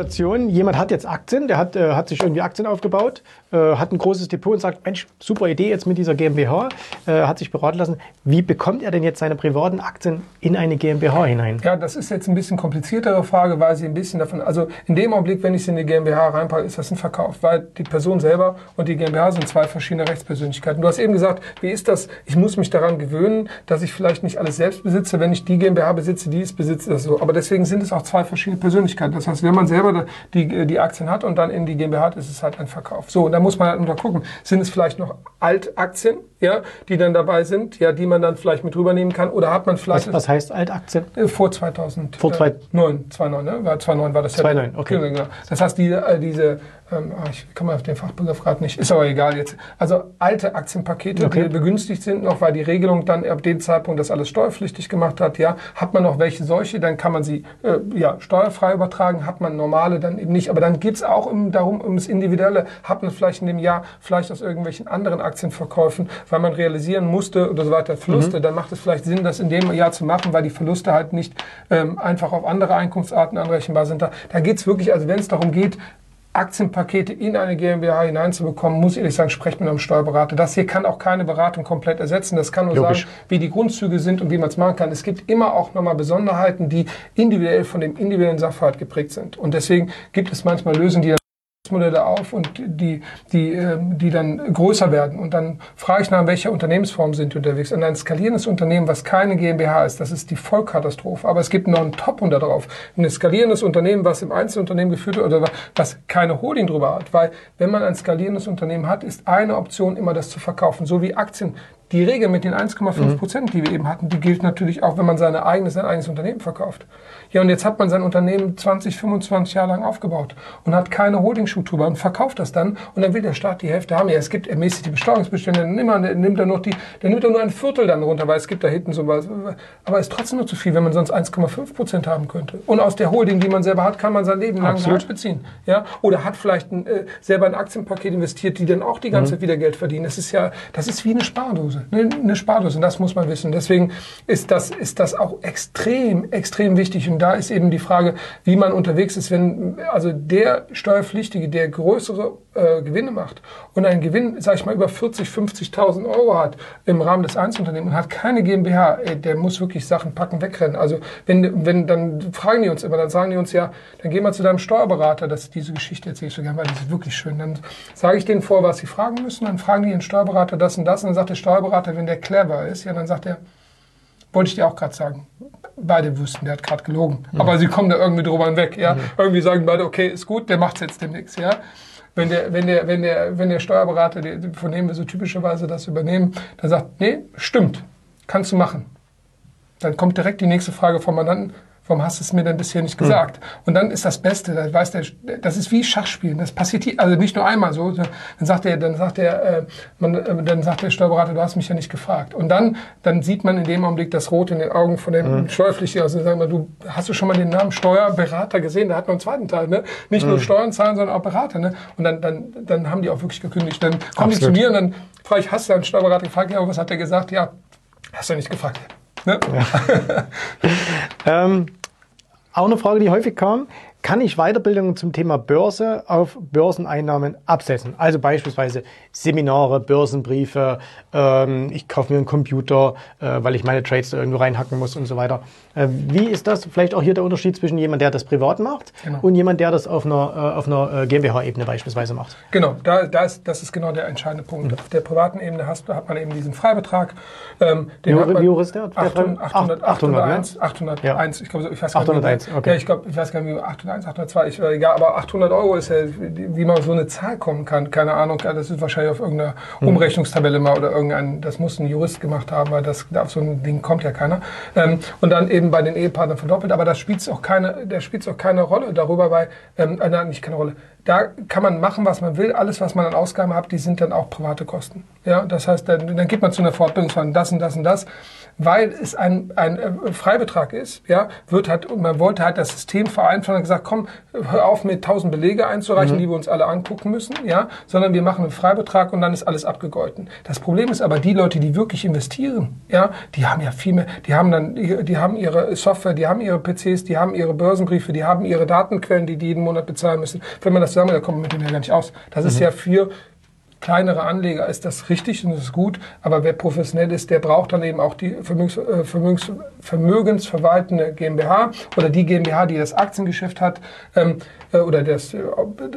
Situation, jemand hat jetzt Aktien, der hat, äh, hat sich irgendwie Aktien aufgebaut, äh, hat ein großes Depot und sagt, Mensch, super Idee jetzt mit dieser GmbH, äh, hat sich beraten lassen. Wie bekommt er denn jetzt seine privaten Aktien in eine GmbH hinein? Ja, das ist jetzt ein bisschen kompliziertere Frage, weil sie ein bisschen davon, also in dem Augenblick, wenn ich sie in die GmbH reinpacke, ist das ein Verkauf, weil die Person selber und die GmbH sind zwei verschiedene Rechtspersönlichkeiten. Du hast eben gesagt, wie ist das? Ich muss mich daran gewöhnen, dass ich vielleicht nicht alles selbst besitze, wenn ich die GmbH besitze, die es besitzt, das so. Aber deswegen sind es auch zwei verschiedene Persönlichkeiten. Das heißt, wenn man selber die, die Aktien hat und dann in die GmbH hat, ist es halt ein Verkauf. So, und da muss man halt untergucken, sind es vielleicht noch Altaktien, ja, die dann dabei sind, ja, die man dann vielleicht mit rübernehmen kann, oder hat man vielleicht... Was, was heißt Altaktien? Äh, vor 2009, vor 2009, 2009, ne? War 2009 war das ja. 2009, okay. Genau. Das heißt, die, äh, diese ähm, ah, ich komme auf den Fachbegriff gerade nicht, ist aber egal jetzt. Also alte Aktienpakete, okay. die begünstigt sind noch, weil die Regelung dann ab dem Zeitpunkt das alles steuerpflichtig gemacht hat, ja, hat man noch welche solche, dann kann man sie äh, ja, steuerfrei übertragen, hat man normale dann eben nicht. Aber dann geht es auch um, darum, ums Individuelle, hat man vielleicht in dem Jahr vielleicht aus irgendwelchen anderen Aktienverkäufen, weil man realisieren musste oder so weiter Verluste, mhm. dann macht es vielleicht Sinn, das in dem Jahr zu machen, weil die Verluste halt nicht ähm, einfach auf andere Einkunftsarten anrechenbar sind. Da, da geht es wirklich, also wenn es darum geht, Aktienpakete in eine GmbH hineinzubekommen, muss ich ehrlich sagen, sprecht mit einem Steuerberater. Das hier kann auch keine Beratung komplett ersetzen. Das kann nur Logisch. sagen, wie die Grundzüge sind und wie man es machen kann. Es gibt immer auch nochmal Besonderheiten, die individuell von dem individuellen Sachverhalt geprägt sind. Und deswegen gibt es manchmal Lösungen, die Modelle auf und die, die, ähm, die dann größer werden. Und dann frage ich nach, welcher Unternehmensform sind die unterwegs. Und ein skalierendes Unternehmen, was keine GmbH ist, das ist die Vollkatastrophe. Aber es gibt noch einen Top unter drauf. Ein skalierendes Unternehmen, was im Einzelunternehmen geführt wird oder was keine Holding drüber hat. Weil wenn man ein skalierendes Unternehmen hat, ist eine Option immer das zu verkaufen. So wie Aktien die Regel mit den 1,5 mhm. Prozent, die wir eben hatten, die gilt natürlich auch, wenn man seine eigenes, sein eigenes Unternehmen verkauft. Ja, und jetzt hat man sein Unternehmen 20, 25 Jahre lang aufgebaut und hat keine Holdingstruktur und verkauft das dann und dann will der Staat die Hälfte haben. Ja, es gibt ermäßigt die Besteuerungsbestände, dann nimmt, er, nimmt er noch die, dann nimmt er nur ein Viertel dann runter, weil es gibt da hinten sowas. Aber es ist trotzdem nur zu viel, wenn man sonst 1,5 Prozent haben könnte. Und aus der Holding, die man selber hat, kann man sein Leben lang Gehalt beziehen. Ja, oder hat vielleicht ein, äh, selber ein Aktienpaket investiert, die dann auch die ganze mhm. Zeit wieder Geld verdienen. Das ist ja, das ist wie eine Spardose, eine, eine Spardose. Und das muss man wissen. Deswegen ist das, ist das auch extrem, extrem wichtig. Und da ist eben die Frage, wie man unterwegs ist, wenn also der Steuerpflichtige, der größere äh, Gewinne macht und einen Gewinn, sage ich mal, über 40, 50.000 Euro hat im Rahmen des Einzelunternehmens und hat keine GmbH, ey, der muss wirklich Sachen packen, wegrennen. Also wenn, wenn, dann fragen die uns immer, dann sagen die uns ja, dann geh mal zu deinem Steuerberater, dass diese Geschichte erzähle ich so gerne, weil die ist wirklich schön. Dann sage ich denen vor, was sie fragen müssen, dann fragen die den Steuerberater das und das und dann sagt der Steuerberater, wenn der clever ist, ja, dann sagt er, wollte ich dir auch gerade sagen. Beide wüssten, der hat gerade gelogen. Mhm. Aber sie kommen da irgendwie drüber hinweg. Ja? Mhm. Irgendwie sagen beide, okay, ist gut, der macht jetzt demnächst. Ja? Wenn der, wenn der, wenn der, wenn der Steuerberater, von dem wir so typischerweise das übernehmen, dann sagt, nee, stimmt, kannst du machen. Dann kommt direkt die nächste Frage vom Mandanten, warum hast du es mir denn bisher nicht gesagt? Mhm. Und dann ist das Beste, das weiß der, das ist wie Schachspielen. Das passiert hier, also nicht nur einmal so. Dann sagt er, dann sagt er, äh, man, äh, dann sagt der Steuerberater, du hast mich ja nicht gefragt. Und dann, dann sieht man in dem Augenblick das Rot in den Augen von dem mhm. Steuerpflichtigen. Also sagen wir, du hast du schon mal den Namen Steuerberater gesehen? Da hat man einen zweiten Teil, ne? Nicht mhm. nur Steuern zahlen, sondern auch Berater, ne? Und dann, dann, dann haben die auch wirklich gekündigt. Dann kommen Absolut. die zu mir und dann frage ich, hast du einen Steuerberater gefragt? Ja, was hat er gesagt? Ja, hast du nicht gefragt. Ne? Ja. ähm, auch eine Frage, die häufig kam. Kann ich Weiterbildungen zum Thema Börse auf Börseneinnahmen absetzen? Also beispielsweise Seminare, Börsenbriefe, ähm, ich kaufe mir einen Computer, äh, weil ich meine Trades da irgendwo reinhacken muss und so weiter. Äh, wie ist das vielleicht auch hier der Unterschied zwischen jemand, der das privat macht genau. und jemand, der das auf einer, äh, auf einer äh, GmbH-Ebene beispielsweise macht? Genau, da, da ist, das ist genau der entscheidende Punkt. Mhm. Auf der privaten Ebene hast, hat man eben diesen Freibetrag. Ähm, den wie, man, wie hoch ist der? 800, 800, 801, 801, ja. ich glaube, ich weiß gar nicht, 801, okay. Ja, ich glaube, ich weiß gar nicht, wie 801, 802, ich, egal, aber 800 Euro ist ja, wie man auf so eine Zahl kommen kann, keine Ahnung, das ist wahrscheinlich auf irgendeiner mhm. Umrechnungstabelle mal oder irgendein, das muss ein Jurist gemacht haben, weil das, auf so ein Ding kommt ja keiner. Ähm, und dann eben bei den Ehepartnern verdoppelt, aber das spielt auch keine, der spielt auch keine Rolle darüber, weil, ähm, äh, nein, nicht keine Rolle, da kann man machen, was man will. Alles, was man an Ausgaben hat, die sind dann auch private Kosten. Ja, das heißt, dann, dann geht man zu einer Fortbildung das und das und das weil es ein, ein äh, Freibetrag ist, ja, wird halt, man wollte halt das System vereinfachen und gesagt, komm, hör auf mit tausend Belege einzureichen, mhm. die wir uns alle angucken müssen, ja, sondern wir machen einen Freibetrag und dann ist alles abgegolten. Das Problem ist aber, die Leute, die wirklich investieren, ja, die haben ja viel mehr, die haben dann, die haben ihre Software, die haben ihre PCs, die haben ihre Börsenbriefe, die haben ihre Datenquellen, die die jeden Monat bezahlen müssen. Wenn man das zusammen, da kommt man mit dem ja gar nicht aus. Das mhm. ist ja für kleinere Anleger ist das richtig und das ist gut, aber wer professionell ist, der braucht dann eben auch die Vermögens, äh, Vermögens, vermögensverwaltende GmbH oder die GmbH, die das Aktiengeschäft hat ähm, äh, oder das, äh,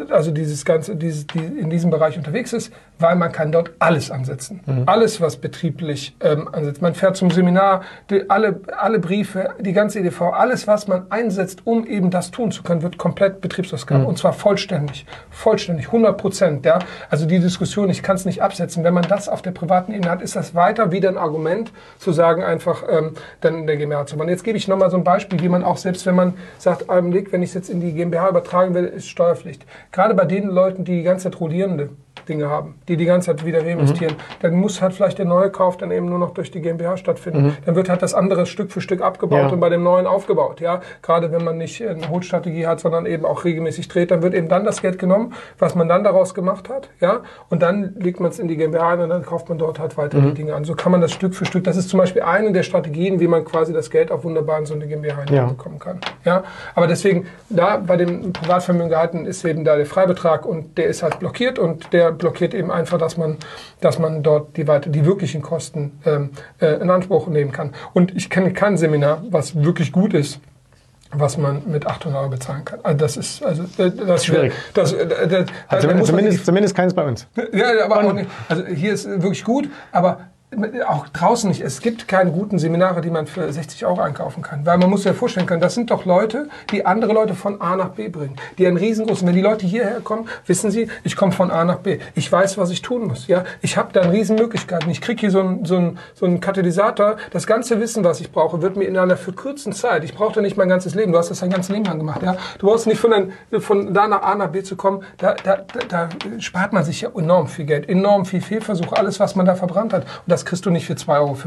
also dieses ganze, dieses, die in diesem Bereich unterwegs ist, weil man kann dort alles ansetzen. Mhm. Alles, was betrieblich ähm, ansetzt. Man fährt zum Seminar, die, alle, alle Briefe, die ganze EDV, alles, was man einsetzt, um eben das tun zu können, wird komplett Betriebsausgabe. Mhm. Und zwar vollständig. Vollständig. 100 Prozent. Ja? Also die Diskussion, ich kann es nicht absetzen. Wenn man das auf der privaten Ebene hat, ist das weiter wieder ein Argument, zu sagen einfach, ähm, dann in der GmbH zu machen. Jetzt gebe ich nochmal so ein Beispiel, wie man auch selbst, wenn man sagt, Augenblick, wenn ich es jetzt in die GmbH übertragen will, ist Steuerpflicht. Gerade bei den Leuten, die die ganze Zeit rollierende Dinge haben, die die ganze Zeit wieder reinvestieren, mhm. dann muss halt vielleicht der neue Kauf dann eben nur noch durch die GmbH stattfinden. Mhm. Dann wird halt das andere Stück für Stück abgebaut ja. und bei dem neuen aufgebaut. Ja, gerade wenn man nicht eine Holstrategie hat, sondern eben auch regelmäßig dreht, dann wird eben dann das Geld genommen, was man dann daraus gemacht hat. Ja, und dann legt man es in die GmbH ein und dann kauft man dort halt weiter mhm. die Dinge an. So kann man das Stück für Stück. Das ist zum Beispiel eine der Strategien, wie man quasi das Geld auch wunderbar in so eine GmbH hineinbekommen ja. kann. Ja, aber deswegen da bei dem Privatvermögen gehalten ist eben da der Freibetrag und der ist halt blockiert und der blockiert eben einfach, dass man, dass man dort die, weiter, die wirklichen Kosten ähm, äh, in Anspruch nehmen kann. Und ich kenne kein Seminar, was wirklich gut ist was man mit 800 Euro bezahlen kann. Also das ist also äh, das schwierig. Das, das, äh, das, also zumindest, zumindest keins bei uns. Ja, aber auch nicht, also hier ist wirklich gut, aber auch draußen nicht. Es gibt keine guten Seminare, die man für 60 Euro einkaufen kann. Weil man muss sich ja vorstellen können, das sind doch Leute, die andere Leute von A nach B bringen. Die einen riesengroßen, wenn die Leute hierher kommen, wissen sie, ich komme von A nach B. Ich weiß, was ich tun muss. Ja, Ich habe da eine Riesenmöglichkeiten. Ich kriege hier so einen so einen, so einen Katalysator. Das ganze Wissen, was ich brauche, wird mir in einer verkürzten Zeit, ich brauche da nicht mein ganzes Leben. Du hast das dein ganzes Leben lang gemacht. Ja? Du brauchst nicht von, ein, von da nach A nach B zu kommen. Da, da, da, da spart man sich ja enorm viel Geld, enorm viel Fehlversuch, alles, was man da verbrannt hat. Und das kriegst du nicht für 2,50 Euro.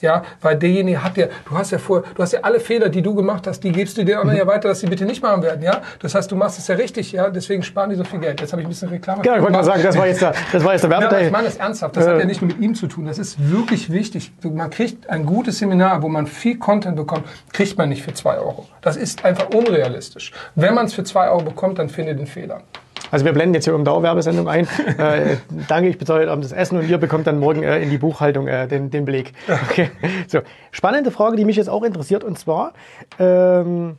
Ja, weil derjenige hat ja, du hast ja vor, du hast ja alle Fehler, die du gemacht hast, die gibst du den anderen ja weiter, dass sie bitte nicht machen werden. Ja, das heißt, du machst es ja richtig. Ja, deswegen sparen die so viel Geld. Jetzt habe ich ein bisschen Reklame. Ja, ich wollte mal sagen, das war jetzt der, das war jetzt der Werbeteil. Ja, ich meine das ernsthaft. Das äh. hat ja nicht nur mit ihm zu tun. Das ist wirklich wichtig. Man kriegt ein gutes Seminar, wo man viel Content bekommt, kriegt man nicht für 2 Euro. Das ist einfach unrealistisch. Wenn man es für 2 Euro bekommt, dann findet den Fehler. Also wir blenden jetzt hier um Dauerwerbesendung ein. äh, danke, ich bezahle heute Abend das Essen und ihr bekommt dann morgen äh, in die Buchhaltung äh, den, den Beleg. Okay. So, spannende Frage, die mich jetzt auch interessiert und zwar, ähm,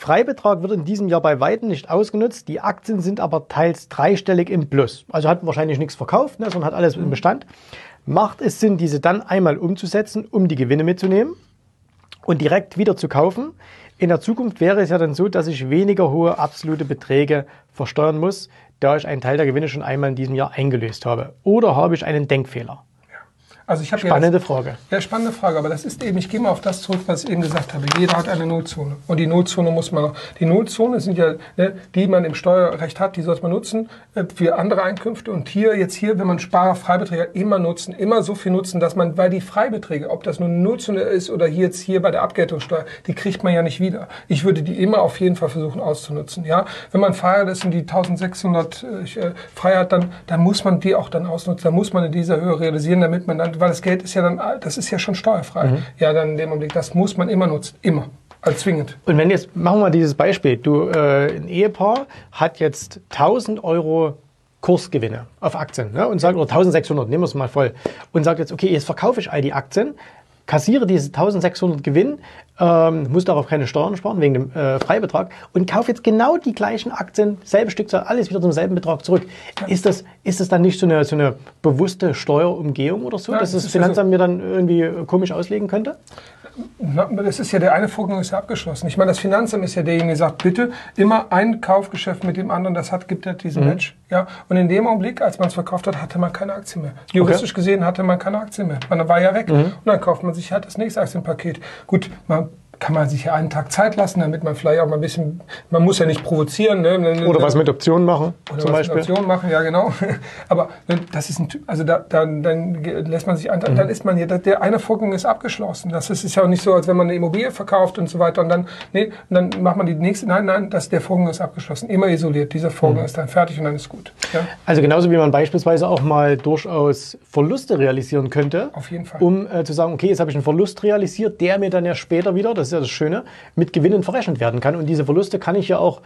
Freibetrag wird in diesem Jahr bei Weitem nicht ausgenutzt. Die Aktien sind aber teils dreistellig im Plus. Also hat wahrscheinlich nichts verkauft, ne, sondern hat alles im Bestand. Macht es Sinn, diese dann einmal umzusetzen, um die Gewinne mitzunehmen und direkt wieder zu kaufen? In der Zukunft wäre es ja dann so, dass ich weniger hohe absolute Beträge versteuern muss, da ich einen Teil der Gewinne schon einmal in diesem Jahr eingelöst habe. Oder habe ich einen Denkfehler? Also ich spannende jetzt, Frage. Ja, spannende Frage. Aber das ist eben, ich gehe mal auf das zurück, was ich eben gesagt habe. Jeder hat eine Nullzone. Und die Nullzone muss man auch, die Nullzone sind ja, ne, die man im Steuerrecht hat, die sollte man nutzen äh, für andere Einkünfte. Und hier, jetzt hier, wenn man Sparer, Freibeträge immer nutzen, immer so viel nutzen, dass man, weil die Freibeträge, ob das nun eine Nullzone ist oder hier jetzt hier bei der Abgeltungssteuer, die kriegt man ja nicht wieder. Ich würde die immer auf jeden Fall versuchen auszunutzen. Ja, wenn man verheiratet ist und die 1600 äh, frei hat, dann, dann muss man die auch dann ausnutzen. Dann muss man in dieser Höhe realisieren, damit man dann weil das Geld ist ja dann, das ist ja schon steuerfrei. Mhm. Ja, dann in dem Augenblick, das muss man immer nutzen, immer. Als zwingend. Und wenn jetzt, machen wir mal dieses Beispiel, du, äh, ein Ehepaar hat jetzt 1000 Euro Kursgewinne auf Aktien ne? und sagt, oder 1600, nehmen wir es mal voll, und sagt jetzt, okay, jetzt verkaufe ich all die Aktien, kassiere diese 1600 Gewinn, ähm, muss darauf keine Steuern sparen wegen dem äh, Freibetrag und kaufe jetzt genau die gleichen Aktien, selbe Stückzahl, alles wieder zum selben Betrag zurück. Ist das, ist das dann nicht so eine, so eine bewusste Steuerumgehung oder so, ja, dass das, das Finanzamt also mir dann irgendwie komisch auslegen könnte? Das ist ja der eine Vorgang ist ja abgeschlossen. Ich meine, das Finanzamt ist ja derjenige, der sagt, bitte immer ein Kaufgeschäft mit dem anderen, das hat, gibt ja diesen mhm. Match. Ja? Und in dem Augenblick, als man es verkauft hat, hatte man keine Aktie mehr. Juristisch okay. gesehen hatte man keine Aktie mehr. Man war ja weg. Mhm. Und dann kauft man sich halt das nächste Aktienpaket. Gut, man kann man sich ja einen Tag Zeit lassen, damit man vielleicht auch mal ein bisschen, man muss ja nicht provozieren. Ne? Oder was mit Optionen machen, oder zum was Beispiel. Mit Optionen machen, ja genau. Aber ne, das ist ein, Ty- also da, dann, dann lässt man sich, an, dann ist man ja, der eine Vorgang ist abgeschlossen. Das ist, ist ja auch nicht so, als wenn man eine Immobilie verkauft und so weiter und dann, nee, und dann macht man die nächste, nein, nein, das, der Vorgang ist abgeschlossen. Immer isoliert. Dieser Vorgang ist dann fertig und dann ist gut. Ja? Also genauso wie man beispielsweise auch mal durchaus Verluste realisieren könnte. Auf jeden Fall. Um äh, zu sagen, okay, jetzt habe ich einen Verlust realisiert, der mir dann ja später wieder, das ist ja das Schöne, mit Gewinnen verrechnet werden kann. Und diese Verluste kann ich ja auch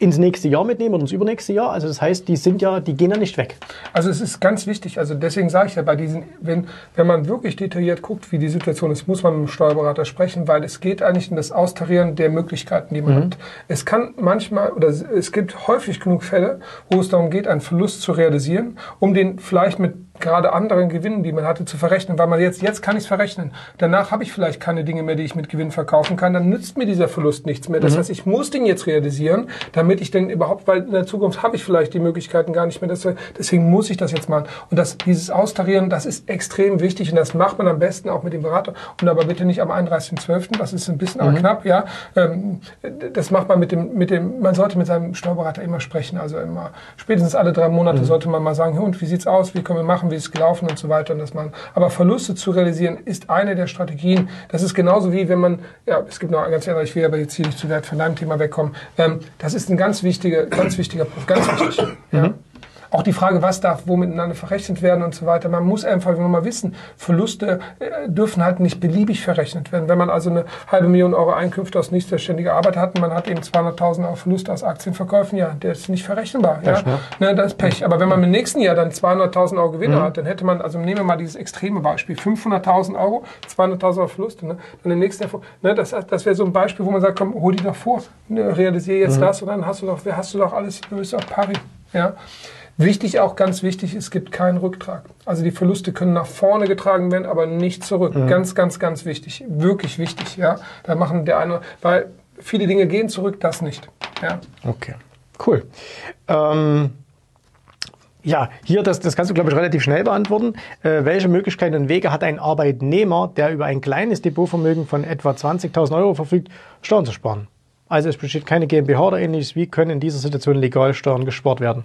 ins nächste Jahr mitnehmen oder ins übernächste Jahr. Also das heißt, die sind ja, die gehen ja nicht weg. Also es ist ganz wichtig, also deswegen sage ich ja bei diesen, wenn, wenn man wirklich detailliert guckt, wie die Situation ist, muss man mit dem Steuerberater sprechen, weil es geht eigentlich um das Austarieren der Möglichkeiten, die man hat. Es kann manchmal, oder es gibt häufig genug Fälle, wo es darum geht, einen Verlust zu realisieren, um den vielleicht mit gerade anderen Gewinnen, die man hatte, zu verrechnen, weil man jetzt, jetzt kann ich es verrechnen. Danach habe ich vielleicht keine Dinge mehr, die ich mit Gewinn verkaufen kann, dann nützt mir dieser Verlust nichts mehr. Das heißt, ich muss den jetzt realisieren, damit ich denn überhaupt, weil in der Zukunft habe ich vielleicht die Möglichkeiten gar nicht mehr, deswegen muss ich das jetzt machen. Und das, dieses Austarieren, das ist extrem wichtig und das macht man am besten auch mit dem Berater und aber bitte nicht am 31.12., das ist ein bisschen aber knapp, ja. Ähm, das macht man mit dem, mit dem, man sollte mit seinem Steuerberater immer sprechen, also immer, spätestens alle drei Monate sollte man mal sagen, "Hey, und wie sieht's aus, wie können wir machen, wie ist es gelaufen und so weiter und das man, aber Verluste zu realisieren ist eine der Strategien. Das ist genauso wie wenn man, ja, es gibt noch ganz andere, ich will aber jetzt hier nicht zu weit von deinem Thema wegkommen. Ähm, das ist ein ganz wichtiger, ganz wichtiger Punkt, ganz wichtig. Ja. Auch die Frage, was darf wo miteinander verrechnet werden und so weiter. Man muss einfach nur mal wissen, Verluste äh, dürfen halt nicht beliebig verrechnet werden. Wenn man also eine halbe Million Euro Einkünfte aus nicht selbstständiger Arbeit hat und man hat eben 200.000 Euro Verluste aus Aktienverkäufen, ja, der ist nicht verrechenbar. Ja? Ne, das ist Pech. Aber wenn man im nächsten Jahr dann 200.000 Euro Gewinne hat, dann hätte man, also nehmen wir mal dieses extreme Beispiel, 500.000 Euro, 200.000 Euro Verluste. Ne? Dann im nächsten Jahr, ne, das, das wäre so ein Beispiel, wo man sagt, komm, hol die doch vor, ne, realisiere jetzt das und dann hast du doch, hast du doch alles, du bist doch pari. Ja? Wichtig, auch ganz wichtig, es gibt keinen Rücktrag. Also die Verluste können nach vorne getragen werden, aber nicht zurück. Ganz, ganz, ganz wichtig. Wirklich wichtig, ja. Da machen der eine, weil viele Dinge gehen zurück, das nicht. Ja. Okay, cool. Ähm, ja, hier, das, das kannst du, glaube ich, relativ schnell beantworten. Äh, welche Möglichkeiten und Wege hat ein Arbeitnehmer, der über ein kleines Depotvermögen von etwa 20.000 Euro verfügt, Steuern zu sparen? Also es besteht keine GmbH oder ähnliches. Wie können in dieser Situation legal Steuern gespart werden?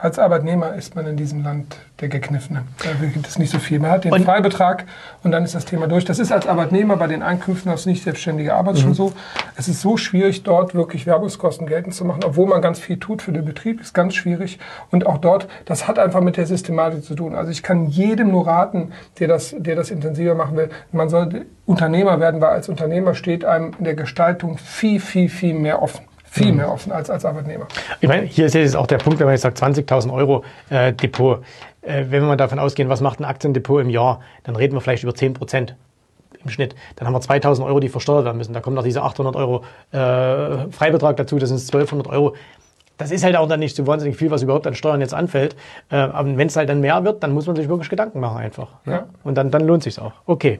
Als Arbeitnehmer ist man in diesem Land der Gekniffene. Da gibt es nicht so viel. Man hat den Und- Freibetrag und dann ist das Thema durch. Das ist als Arbeitnehmer bei den Einkünften aus nicht selbstständiger Arbeit Mhm. schon so. Es ist so schwierig, dort wirklich Werbungskosten geltend zu machen, obwohl man ganz viel tut für den Betrieb. Ist ganz schwierig. Und auch dort, das hat einfach mit der Systematik zu tun. Also ich kann jedem nur raten, der das, der das intensiver machen will, man sollte Unternehmer werden, weil als Unternehmer steht einem in der Gestaltung viel, viel, viel mehr offen. Viel mehr offen als als Arbeitnehmer. Ich meine, hier ist jetzt auch der Punkt, wenn man jetzt sagt 20.000 Euro äh, Depot. Äh, wenn wir mal davon ausgehen, was macht ein Aktiendepot im Jahr, dann reden wir vielleicht über 10 Prozent im Schnitt. Dann haben wir 2.000 Euro, die versteuert werden müssen. Da kommt noch diese 800 Euro äh, Freibetrag dazu, das sind 1.200 Euro. Das ist halt auch dann nicht so wahnsinnig viel, was überhaupt an Steuern jetzt anfällt. Äh, aber wenn es halt dann mehr wird, dann muss man sich wirklich Gedanken machen einfach. Ne? Ja. Und dann, dann lohnt sich auch. Okay.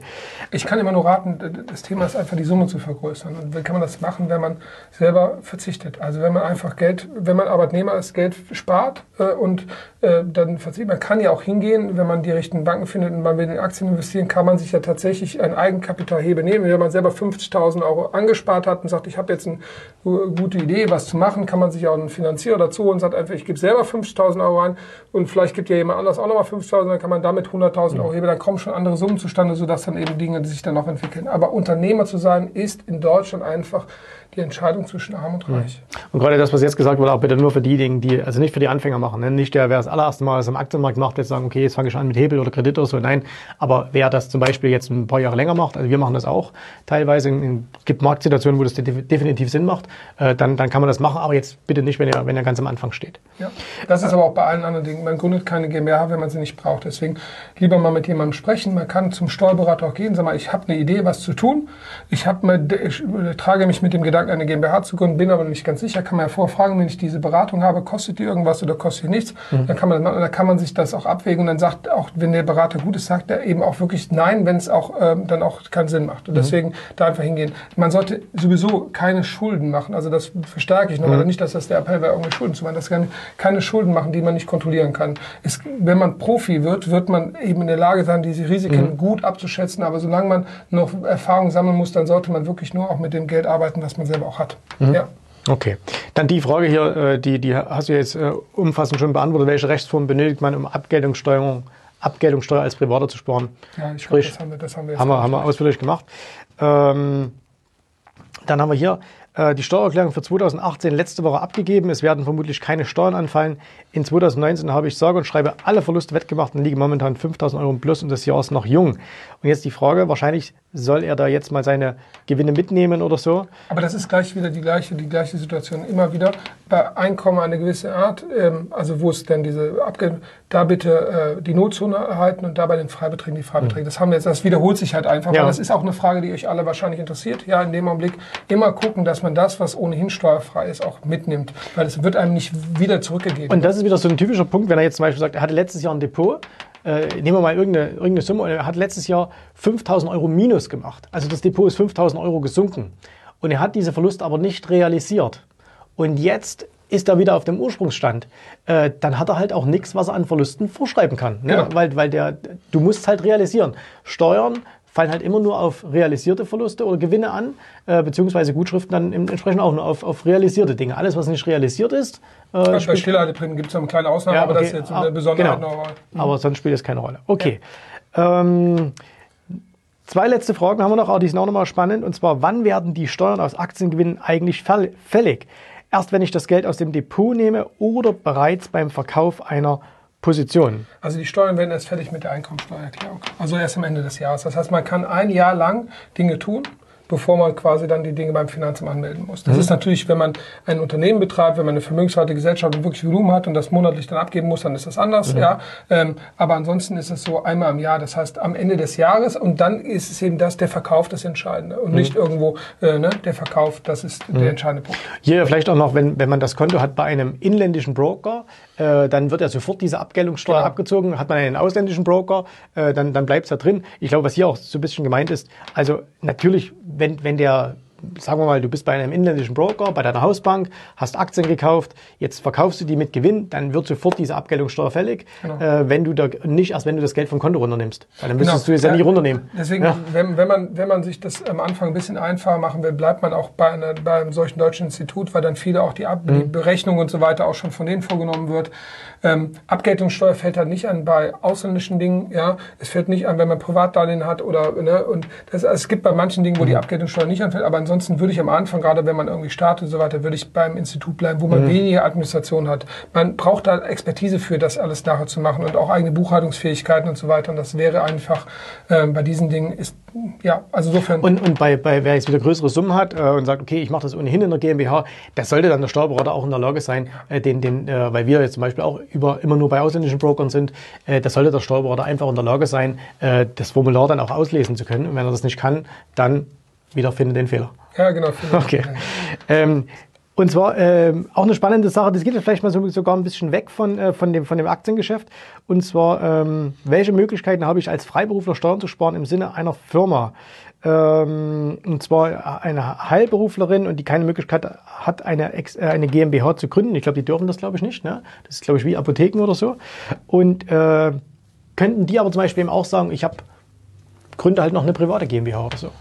Ich kann immer nur raten, das Thema ist einfach die Summe zu vergrößern. Und wie kann man das machen, wenn man selber verzichtet? Also wenn man einfach Geld, wenn man Arbeitnehmer ist, Geld spart äh, und äh, dann verzichtet. Man kann ja auch hingehen, wenn man die richtigen Banken findet und man will in Aktien investieren, kann man sich ja tatsächlich ein Eigenkapitalhebe nehmen. Wenn man selber 50.000 Euro angespart hat und sagt, ich habe jetzt eine gu- gute Idee, was zu machen, kann man sich auch einen Finanzierer dazu und sagt einfach, ich gebe selber 50.000 Euro ein und vielleicht gibt ja jemand anders auch nochmal 50.000, dann kann man damit 100.000 Euro heben, dann kommen schon andere Summen zustande, sodass dann eben Dinge die sich dann auch entwickeln. Aber Unternehmer zu sein, ist in Deutschland einfach die Entscheidung zwischen Arm und Reich. Und gerade das, was jetzt gesagt wurde, auch bitte nur für diejenigen, die, also nicht für die Anfänger machen. Ne? Nicht der, wer das allererste Mal das am Aktienmarkt macht, jetzt sagen, okay, jetzt fange ich an mit Hebel oder Kredit oder so. Nein, aber wer das zum Beispiel jetzt ein paar Jahre länger macht, also wir machen das auch teilweise, es gibt Marktsituationen, wo das de- definitiv Sinn macht, äh, dann, dann kann man das machen, aber jetzt bitte nicht, wenn er, wenn er ganz am Anfang steht. Ja. Das ist aber auch bei allen anderen Dingen. Man gründet keine GmbH, wenn man sie nicht braucht. Deswegen lieber mal mit jemandem sprechen. Man kann zum Steuerberater auch gehen. Sag mal, ich habe eine Idee, was zu tun. Ich, hab mir, ich trage mich mit dem Gedanken, eine GmbH zu gründen, bin aber nicht ganz sicher. Kann man ja vorfragen, wenn ich diese Beratung habe, kostet die irgendwas oder kostet die nichts? Dann kann man, da kann man sich das auch abwägen und dann sagt auch, wenn der Berater gut ist, sagt er eben auch wirklich nein, wenn es auch ähm, dann auch keinen Sinn macht. Und deswegen da einfach hingehen. Man sollte sowieso keine Schulden machen. Also das verstärke ich noch. Also nicht, dass das der Appell wäre, irgendwelche Schulden zu machen. Das kann keine Schulden machen, die man nicht kontrollieren kann. Es, wenn man Profi wird, wird man eben in der Lage sein, diese Risiken mhm. gut abzuschätzen. Aber solange man noch Erfahrung sammeln muss, dann sollte man wirklich nur auch mit dem Geld arbeiten, was man selber auch hat. Mhm. Ja. Okay. Dann die Frage hier, äh, die, die hast du jetzt äh, umfassend schon beantwortet. Welche Rechtsform benötigt man, um Abgeltungssteuerung, Abgeltungssteuer als Privater zu sparen? Ja, ich Sprich, glaub, das haben wir, das haben wir, haben wir, haben wir ausführlich gemacht. Ähm, dann haben wir hier äh, die Steuererklärung für 2018 letzte Woche abgegeben. Es werden vermutlich keine Steuern anfallen. In 2019 habe ich sage und schreibe alle Verluste wettgemacht und liege momentan 5000 Euro im Plus und das Jahr ist noch jung. Und jetzt die Frage, wahrscheinlich soll er da jetzt mal seine Gewinne mitnehmen oder so. Aber das ist gleich wieder die gleiche, die gleiche Situation. Immer wieder bei Einkommen eine gewisse Art, ähm, also wo es denn diese Abge da bitte äh, die Notzone erhalten und da bei den Freibeträgen die Freibeträge. Mhm. Das haben wir jetzt, das wiederholt sich halt einfach, ja. weil das ist auch eine Frage, die euch alle wahrscheinlich interessiert. Ja, in dem Augenblick immer gucken, dass man das, was ohnehin steuerfrei ist, auch mitnimmt, weil es wird einem nicht wieder zurückgegeben. Und das ist wieder so ein typischer Punkt, wenn er jetzt zum Beispiel sagt, er hatte letztes Jahr ein Depot, äh, nehmen wir mal irgendeine, irgendeine Summe, er hat letztes Jahr 5000 Euro Minus gemacht. Also das Depot ist 5000 Euro gesunken. Und er hat diese Verluste aber nicht realisiert. Und jetzt ist er wieder auf dem Ursprungsstand. Äh, dann hat er halt auch nichts, was er an Verlusten vorschreiben kann. Ne? Ja. Weil, weil der, du musst halt realisieren. Steuern fallen halt immer nur auf realisierte Verluste oder Gewinne an, äh, beziehungsweise Gutschriften dann entsprechend auch nur auf, auf realisierte Dinge. Alles, was nicht realisiert ist. Äh, also bei Stillhalteprämien gibt es eine kleine Ausnahme, ja, okay. aber das ist jetzt eine Besonderheit. Genau. Mhm. Aber sonst spielt es keine Rolle. Okay. Ja. Ähm, zwei letzte Fragen haben wir noch, aber die sind auch nochmal spannend. Und zwar, wann werden die Steuern aus Aktiengewinnen eigentlich fällig? Erst wenn ich das Geld aus dem Depot nehme oder bereits beim Verkauf einer Position. Also die Steuern werden erst fertig mit der Einkommensteuererklärung. Also erst am Ende des Jahres. Das heißt, man kann ein Jahr lang Dinge tun bevor man quasi dann die Dinge beim Finanzamt anmelden muss. Das mhm. ist natürlich, wenn man ein Unternehmen betreibt, wenn man eine vermögenswerte Gesellschaft und wirklich Volumen hat und das monatlich dann abgeben muss, dann ist das anders, mhm. ja. Ähm, aber ansonsten ist es so einmal im Jahr, das heißt am Ende des Jahres und dann ist es eben das, der Verkauf das Entscheidende und mhm. nicht irgendwo äh, ne, der Verkauf, das ist der mhm. entscheidende Punkt. Hier vielleicht auch noch, wenn, wenn man das Konto hat bei einem inländischen Broker, äh, dann wird ja sofort diese Abgeltungssteuer genau. abgezogen. Hat man einen ausländischen Broker, äh, dann, dann bleibt es da drin. Ich glaube, was hier auch so ein bisschen gemeint ist, also natürlich, wenn, wenn der sagen wir mal, du bist bei einem inländischen Broker, bei deiner Hausbank, hast Aktien gekauft, jetzt verkaufst du die mit Gewinn, dann wird sofort diese Abgeltungssteuer fällig, genau. äh, wenn du da nicht erst wenn du das Geld vom Konto runternimmst. Weil dann müsstest genau. du es ja, ja, nie runternehmen. Deswegen, ja. wenn, wenn, man, wenn man sich das am Anfang ein bisschen einfacher machen will, bleibt man auch bei, einer, bei einem solchen deutschen Institut, weil dann viele auch die, Ab mhm. die Berechnung und so weiter auch schon von denen vorgenommen wird. Ähm, Abgeltungssteuer fällt halt nicht an bei ausländischen Dingen, ja. Es fällt nicht an, wenn man Privatdarlehen hat oder, ne, und das, also es gibt bei manchen Dingen, wo die mhm. Abgeltungssteuer nicht anfällt, aber ansonsten würde ich am Anfang, gerade wenn man irgendwie startet und so weiter, würde ich beim Institut bleiben, wo man mhm. weniger Administration hat. Man braucht da Expertise für, das alles nachher zu machen und auch eigene Buchhaltungsfähigkeiten und so weiter. Und das wäre einfach äh, bei diesen Dingen ist ja, also insofern. Und, und bei, bei wer jetzt wieder größere Summen hat äh, und sagt, okay, ich mache das ohnehin in der GmbH, das sollte dann der Steuerberater auch in der Lage sein, äh, den, den, äh, weil wir jetzt zum Beispiel auch über, immer nur bei ausländischen Brokern sind, äh, das sollte der Steuerberater einfach in der Lage sein, äh, das Formular dann auch auslesen zu können. Und wenn er das nicht kann, dann wieder finde den Fehler. Ja, genau. Okay. Ähm, und zwar ähm, auch eine spannende Sache, das geht vielleicht mal so, sogar ein bisschen weg von, äh, von, dem, von dem Aktiengeschäft. Und zwar, ähm, welche Möglichkeiten habe ich als Freiberufler Steuern zu sparen im Sinne einer Firma? Ähm, und zwar eine Heilberuflerin und die keine Möglichkeit hat, eine, äh, eine GmbH zu gründen. Ich glaube, die dürfen das, glaube ich, nicht. Ne? Das ist, glaube ich, wie Apotheken oder so. Und äh, könnten die aber zum Beispiel eben auch sagen, ich habe gründe halt noch eine private GmbH oder so.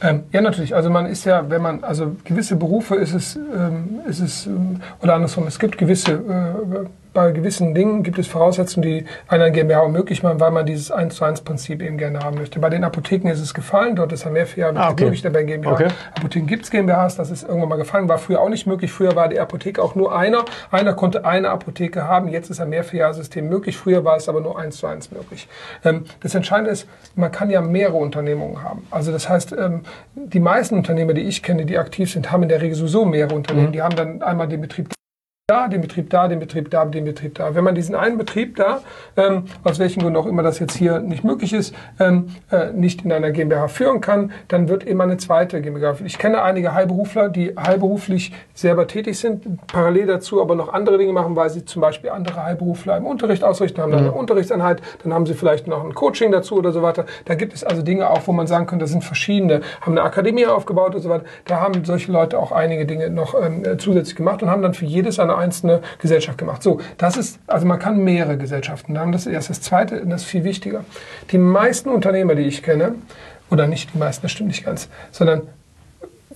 Ähm, ja, natürlich. Also man ist ja, wenn man, also gewisse Berufe ist es, ähm, ist es, ähm, oder andersrum, es gibt gewisse äh, bei gewissen Dingen gibt es Voraussetzungen, die einer GmbH möglich machen, weil man dieses 1 zu 1 Prinzip eben gerne haben möchte. Bei den Apotheken ist es gefallen, dort ist ein Mehrfach ah, okay. möglich bei GmbH. Okay. Apotheken gibt es GmbHs, das ist irgendwann mal gefallen, war früher auch nicht möglich. Früher war die Apotheke auch nur einer. Einer konnte eine Apotheke haben, jetzt ist ein Mehrfach-System möglich. Früher war es aber nur 1 zu 1 möglich. Ähm, das Entscheidende ist, man kann ja mehrere Unternehmungen haben. Also das heißt, ähm, die meisten Unternehmer, die ich kenne, die aktiv sind, haben in der Regel sowieso mehrere Unternehmen. Mhm. Die haben dann einmal den Betrieb da, den Betrieb da, den Betrieb da, den Betrieb da. Wenn man diesen einen Betrieb da, ähm, aus welchen Gründen auch immer das jetzt hier nicht möglich ist, ähm, äh, nicht in einer GmbH führen kann, dann wird immer eine zweite GmbH. Ich kenne einige Heilberufler, die heilberuflich selber tätig sind, parallel dazu aber noch andere Dinge machen, weil sie zum Beispiel andere Heilberufler im Unterricht ausrichten, haben dann eine mhm. Unterrichtseinheit, dann haben sie vielleicht noch ein Coaching dazu oder so weiter. Da gibt es also Dinge auch, wo man sagen könnte, das sind verschiedene, haben eine Akademie aufgebaut und so weiter. Da haben solche Leute auch einige Dinge noch ähm, zusätzlich gemacht und haben dann für jedes eine einzelne Gesellschaft gemacht. So, das ist, also man kann mehrere Gesellschaften haben. Das ist erst das Zweite, das ist viel wichtiger. Die meisten Unternehmer, die ich kenne, oder nicht die meisten, das stimmt nicht ganz, sondern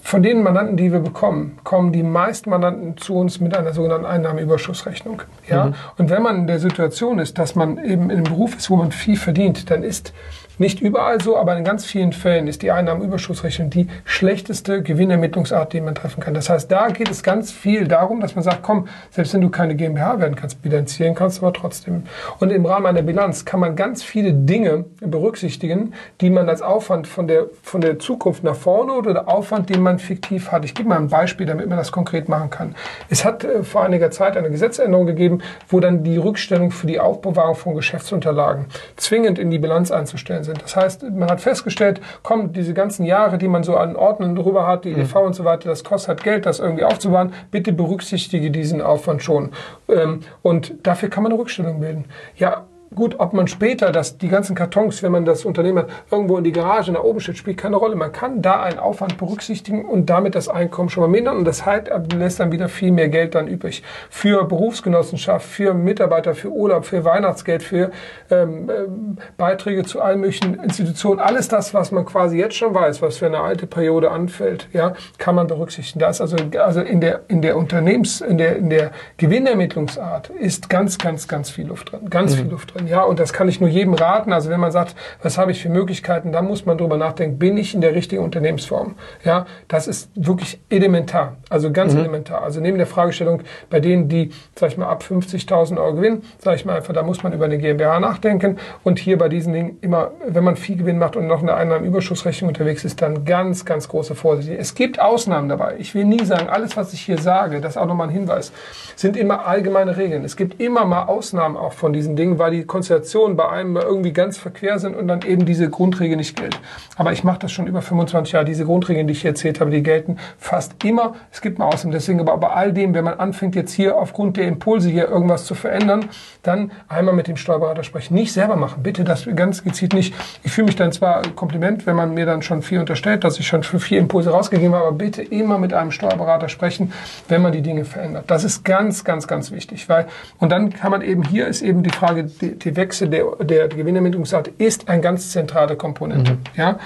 von den Mandanten, die wir bekommen, kommen die meisten Mandanten zu uns mit einer sogenannten Einnahmenüberschussrechnung. Ja? Mhm. Und wenn man in der Situation ist, dass man eben in einem Beruf ist, wo man viel verdient, dann ist nicht überall so, aber in ganz vielen Fällen ist die Einnahmenüberschussrechnung die schlechteste Gewinnermittlungsart, die man treffen kann. Das heißt, da geht es ganz viel darum, dass man sagt, komm, selbst wenn du keine GmbH werden kannst, bilanzieren kannst du aber trotzdem. Und im Rahmen einer Bilanz kann man ganz viele Dinge berücksichtigen, die man als Aufwand von der, von der Zukunft nach vorne oder der Aufwand, den man fiktiv hat. Ich gebe mal ein Beispiel, damit man das konkret machen kann. Es hat äh, vor einiger Zeit eine Gesetzänderung gegeben, wo dann die Rückstellung für die Aufbewahrung von Geschäftsunterlagen zwingend in die Bilanz einzustellen Kriterien sind. Das heißt, man hat festgestellt, komm, diese ganzen Jahre, die man so an Ordnungen drüber hat, die EDV mhm. und so weiter, das kostet halt Geld, das irgendwie aufzubauen. Bitte berücksichtige diesen Aufwand schon. Ähm, und dafür kann man eine Rückstellung bilden. Ja, Gut, ob man später das, die ganzen Kartons, wenn man das Unternehmen irgendwo in die Garage nach oben stellt, spielt keine Rolle. Man kann da einen Aufwand berücksichtigen und damit das Einkommen schon mal mindern und das halt lässt dann wieder viel mehr Geld dann übrig. Für Berufsgenossenschaft, für Mitarbeiter, für Urlaub, für Weihnachtsgeld, für ähm, ähm, Beiträge zu allen möglichen Institutionen. Alles das, was man quasi jetzt schon weiß, was für eine alte Periode anfällt, ja, kann man berücksichtigen. Da ist also, also in der, in der Unternehmens, in der, in der Gewinnermittlungsart ist ganz, ganz, ganz viel Luft drin. Ganz mhm. viel Luft drin. Ja, und das kann ich nur jedem raten. Also wenn man sagt, was habe ich für Möglichkeiten, dann muss man drüber nachdenken, bin ich in der richtigen Unternehmensform? Ja, das ist wirklich elementar. Also ganz mhm. elementar. Also neben der Fragestellung bei denen, die, sag ich mal, ab 50.000 Euro gewinnen, sage ich mal einfach, da muss man über eine GmbH nachdenken. Und hier bei diesen Dingen immer, wenn man viel Gewinn macht und noch eine Einnahmenüberschussrechnung unterwegs ist, dann ganz, ganz große Vorsicht. Es gibt Ausnahmen dabei. Ich will nie sagen, alles, was ich hier sage, das ist auch nochmal ein Hinweis, sind immer allgemeine Regeln. Es gibt immer mal Ausnahmen auch von diesen Dingen, weil die Konstellationen bei einem irgendwie ganz verquer sind und dann eben diese Grundregel nicht gilt. Aber ich mache das schon über 25 Jahre. Diese Grundregeln, die ich hier erzählt habe, die gelten fast immer. Es gibt mal Ausnahmen. Deswegen aber bei all dem, wenn man anfängt jetzt hier aufgrund der Impulse hier irgendwas zu verändern, dann einmal mit dem Steuerberater sprechen. Nicht selber machen. Bitte das ganz gezielt nicht. Ich fühle mich dann zwar Kompliment, wenn man mir dann schon viel unterstellt, dass ich schon für vier Impulse rausgegeben habe, aber bitte immer mit einem Steuerberater sprechen, wenn man die Dinge verändert. Das ist ganz, ganz, ganz wichtig. Weil, und dann kann man eben, hier ist eben die Frage, die, die Wechsel der, der Gewinnermittlungsart ist eine ganz zentrale Komponente. Mhm. Ja?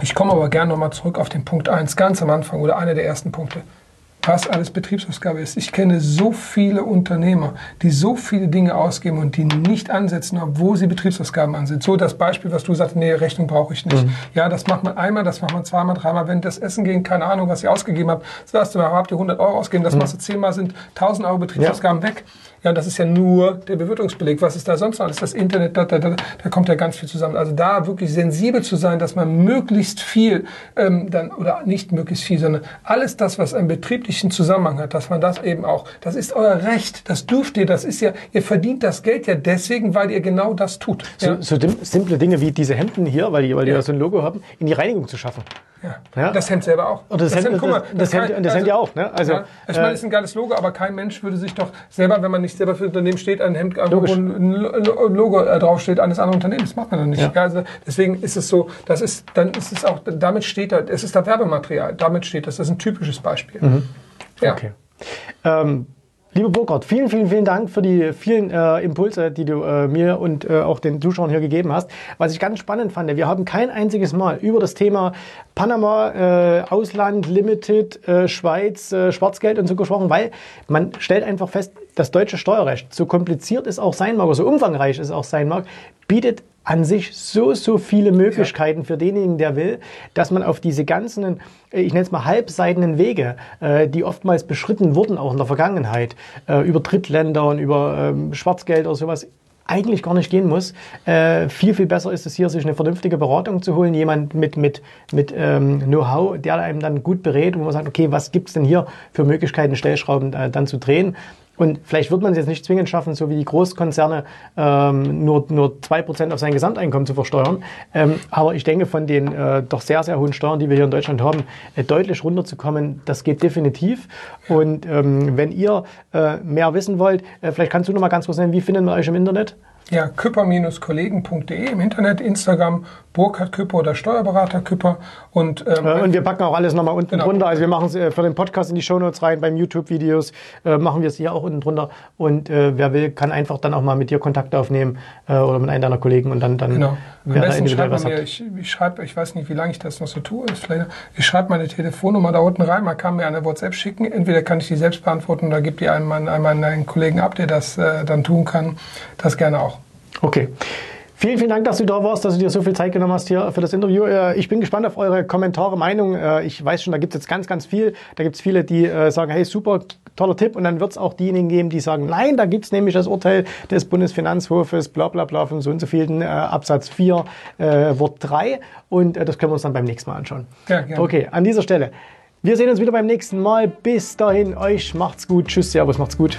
Ich komme aber gerne nochmal zurück auf den Punkt 1, ganz am Anfang oder einer der ersten Punkte was alles Betriebsausgabe ist. Ich kenne so viele Unternehmer, die so viele Dinge ausgeben und die nicht ansetzen, obwohl sie Betriebsausgaben ansehen. So das Beispiel, was du sagst, nee, Rechnung brauche ich nicht. Mhm. Ja, das macht man einmal, das macht man zweimal, dreimal. Wenn das Essen gehen, keine Ahnung, was ihr ausgegeben habt, sagst du, habt ihr 100 Euro ausgegeben, das mhm. machst du zehnmal, sind 1000 Euro Betriebsausgaben ja. weg. Ja, das ist ja nur der Bewirtungsbeleg. Was ist da sonst noch? Das ist das Internet, da, da, da, da kommt ja ganz viel zusammen. Also da wirklich sensibel zu sein, dass man möglichst viel ähm, dann, oder nicht möglichst viel, sondern alles das, was einen betrieblichen Zusammenhang hat, dass man das eben auch, das ist euer Recht, das dürft ihr, das ist ja, ihr verdient das Geld ja deswegen, weil ihr genau das tut. Ja? So, so simple Dinge wie diese Hemden hier, weil die, weil die ja. so ein Logo haben, in die Reinigung zu schaffen. Ja. ja. Das Hemd selber auch. Und das, das Hemd, Hemd, mal, das, das, Hemd, das also, Hemd ja auch. Ne? Also, ja. Ich meine, es ist ein geiles Logo, aber kein Mensch würde sich doch selber, wenn man nicht selber für Unternehmen steht, ein Hemd, wo ein Logo äh, draufsteht eines anderen Unternehmens. Das macht man dann nicht. Ja. Also deswegen ist es so, das ist, dann ist es auch, damit steht da, es ist da Werbematerial, damit steht das. Das ist ein typisches Beispiel. Mhm. Ja. Okay. Ähm, Liebe Burkhard, vielen, vielen, vielen Dank für die vielen äh, Impulse, die du äh, mir und äh, auch den Zuschauern hier gegeben hast. Was ich ganz spannend fand, wir haben kein einziges Mal über das Thema Panama, äh, Ausland, Limited, äh, Schweiz, äh, Schwarzgeld und so gesprochen, weil man stellt einfach fest, das deutsche Steuerrecht, so kompliziert es auch sein mag, so umfangreich es auch sein mag, bietet an sich so, so viele Möglichkeiten ja. für denjenigen, der will, dass man auf diese ganzen, äh, ich nenne es mal halbseidenen Wege, äh, die oftmals beschritten wurden, auch in der Vergangenheit, äh, über Drittländer und über ähm, Schwarzgeld oder sowas, eigentlich gar nicht gehen muss. viel, viel besser ist es hier, sich eine vernünftige Beratung zu holen, jemand mit, mit, mit ähm, Know-how, der einem dann gut berät, wo man sagt, okay, was gibt's denn hier für Möglichkeiten, Stellschrauben äh, dann zu drehen. Und vielleicht wird man es jetzt nicht zwingend schaffen, so wie die Großkonzerne ähm, nur, nur 2% auf sein Gesamteinkommen zu versteuern. Ähm, aber ich denke, von den äh, doch sehr, sehr hohen Steuern, die wir hier in Deutschland haben, äh, deutlich runterzukommen, das geht definitiv. Und ähm, wenn ihr äh, mehr wissen wollt, äh, vielleicht kannst du noch mal ganz kurz sagen, wie findet man euch im Internet? Ja, küpper-kollegen.de im Internet, Instagram, Burkhard Küpper oder Steuerberater Küpper. Und, ähm, und wir packen auch alles nochmal unten genau. drunter. Also wir machen es äh, für den Podcast in die Shownotes rein, beim YouTube-Videos äh, machen wir es hier auch unten drunter. Und äh, wer will, kann einfach dann auch mal mit dir Kontakt aufnehmen äh, oder mit einem deiner Kollegen und dann, dann genau. Am besten schreibt man mir, ich, ich schreibe, ich weiß nicht, wie lange ich das noch so tue, ich schreibe meine Telefonnummer da unten rein, man kann mir eine WhatsApp schicken, entweder kann ich die selbst beantworten oder gibt die einem, einem, einen Kollegen ab, der das äh, dann tun kann. Das gerne auch. Okay. Vielen, vielen Dank, dass du da warst, dass du dir so viel Zeit genommen hast hier für das Interview. Äh, ich bin gespannt auf eure Kommentare, Meinungen. Äh, ich weiß schon, da gibt es jetzt ganz, ganz viel. Da gibt es viele, die äh, sagen, hey, super, toller Tipp. Und dann wird es auch diejenigen geben, die sagen, nein, da gibt es nämlich das Urteil des Bundesfinanzhofes, bla bla bla, von so und so vielen äh, Absatz 4, äh, Wort 3. Und äh, das können wir uns dann beim nächsten Mal anschauen. Ja, gerne. Okay, an dieser Stelle. Wir sehen uns wieder beim nächsten Mal. Bis dahin, euch macht's gut. Tschüss, Servus, macht's gut.